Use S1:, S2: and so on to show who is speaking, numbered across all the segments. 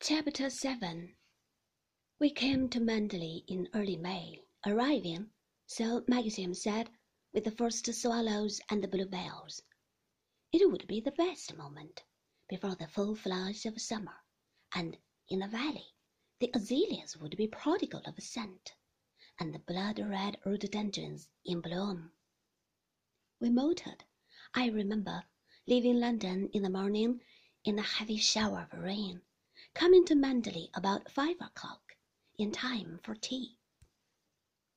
S1: Chapter 7 We came to Manderley in early May, arriving, so Maxim said, with the first swallows and the bluebells. It would be the best moment, before the full flush of summer, and in the valley the azaleas would be prodigal of scent, and the blood-red rhododendrons in bloom. We motored, I remember, leaving London in the morning in a heavy shower of rain coming to Manderley about five o'clock, in time for tea.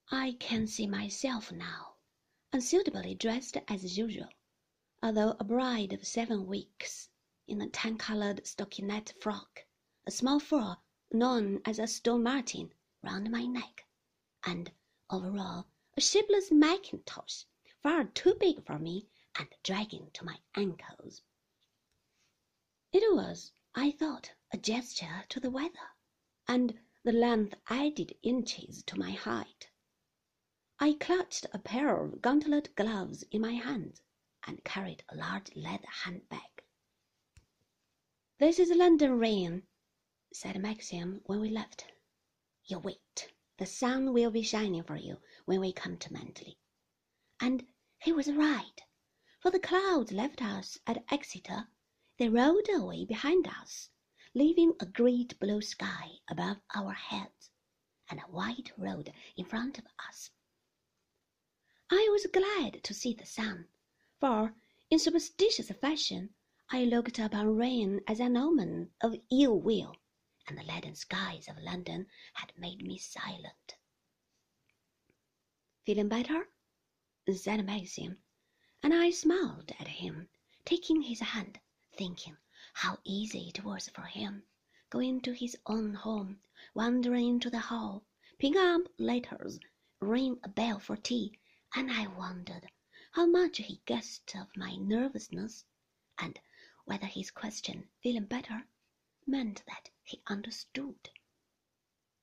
S1: I can see myself now, unsuitably dressed as usual, although a bride of seven weeks, in a tan-coloured stockinette frock, a small fur known as a stone marten round my neck, and over all a shapeless mackintosh far too big for me and dragging to my ankles. It was, I thought, a gesture to the weather, and the length added inches to my height. I clutched a pair of gauntlet gloves in my hands and carried a large leather handbag. This is London rain, said Maxim when we left. You wait, the sun will be shining for you when we come to Manderley. And he was right, for the clouds left us at Exeter. They rolled away behind us leaving a great blue sky above our heads and a white road in front of us. I was glad to see the sun, for in superstitious fashion I looked upon rain as an omen of ill will, and the leaden skies of London had made me silent. Feeling better? said Maxim, and I smiled at him, taking his hand, thinking how easy it was for him, going to his own home, wandering into the hall, picking up letters, ring a bell for tea, and I wondered how much he guessed of my nervousness, and whether his question, feeling better, meant that he understood.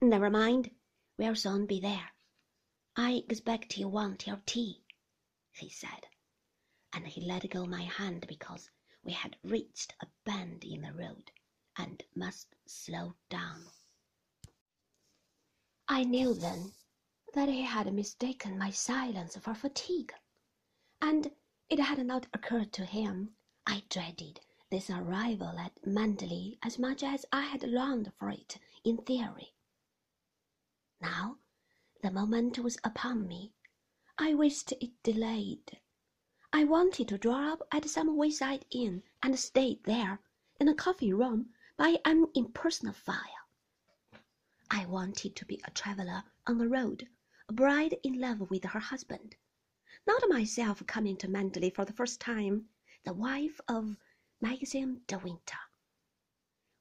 S1: Never mind, we'll soon be there. I expect you want your tea, he said, and he let go my hand because we had reached a bend in the road and must slow down. I knew then that he had mistaken my silence for fatigue, and it had not occurred to him I dreaded this arrival at Manderley as much as I had longed for it in theory. Now the moment was upon me. I wished it delayed. I wanted to draw up at some wayside inn and stay there in a coffee room by an impersonal fire. I wanted to be a traveller on the road, a bride in love with her husband, not myself coming to Manderley for the first time, the wife of Maxim de Winter.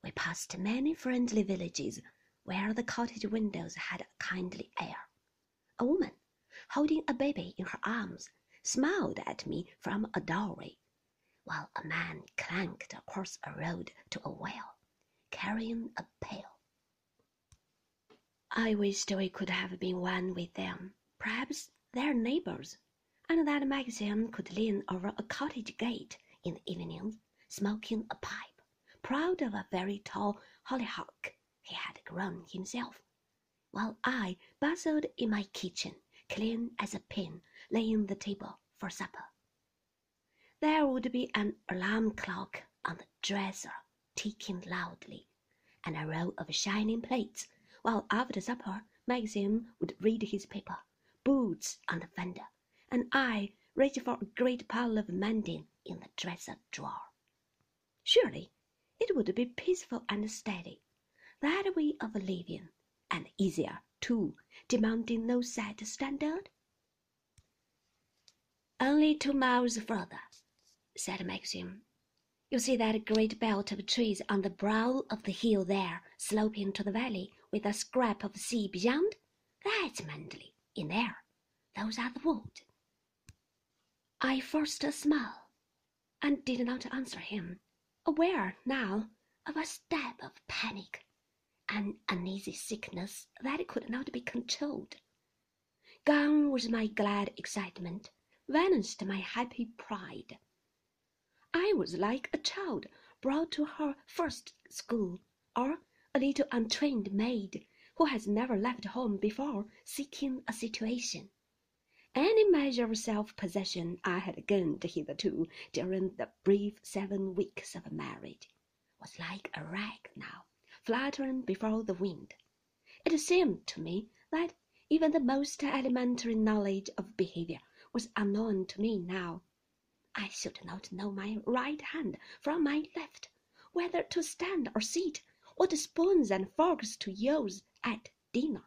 S1: We passed many friendly villages where the cottage windows had a kindly air. A woman, holding a baby in her arms, smiled at me from a doorway, while a man clanked across a road to a well, carrying a pail. I wished we could have been one with them, perhaps their neighbors, and that Maxim could lean over a cottage gate in the evenings, smoking a pipe, proud of a very tall hollyhock he had grown himself, while I bustled in my kitchen, clean as a pin, laying the table for supper. There would be an alarm clock on the dresser ticking loudly, and a row of shining plates, while after supper Maxim would read his paper, boots on the fender, and I reach for a great pile of mending in the dresser drawer. Surely it would be peaceful and steady, that way of living, and easier, too, demanding no set standard. Only two miles further, said Maxim. You see that great belt of trees on the brow of the hill there, sloping to the valley, with a scrap of sea beyond? That's Manderley, in there. Those are the woods. I forced a smile, and did not answer him, aware now of a stab of panic, an uneasy sickness that could not be controlled. Gone was my glad excitement vanished my happy pride. I was like a child brought to her first school, or a little untrained maid who has never left home before seeking a situation. Any measure of self possession I had gained hitherto during the brief seven weeks of marriage was like a rag now, fluttering before the wind. It seemed to me that even the most elementary knowledge of behavior was unknown to me now. I should not know my right hand from my left, whether to stand or sit, what spoons and forks to use at dinner.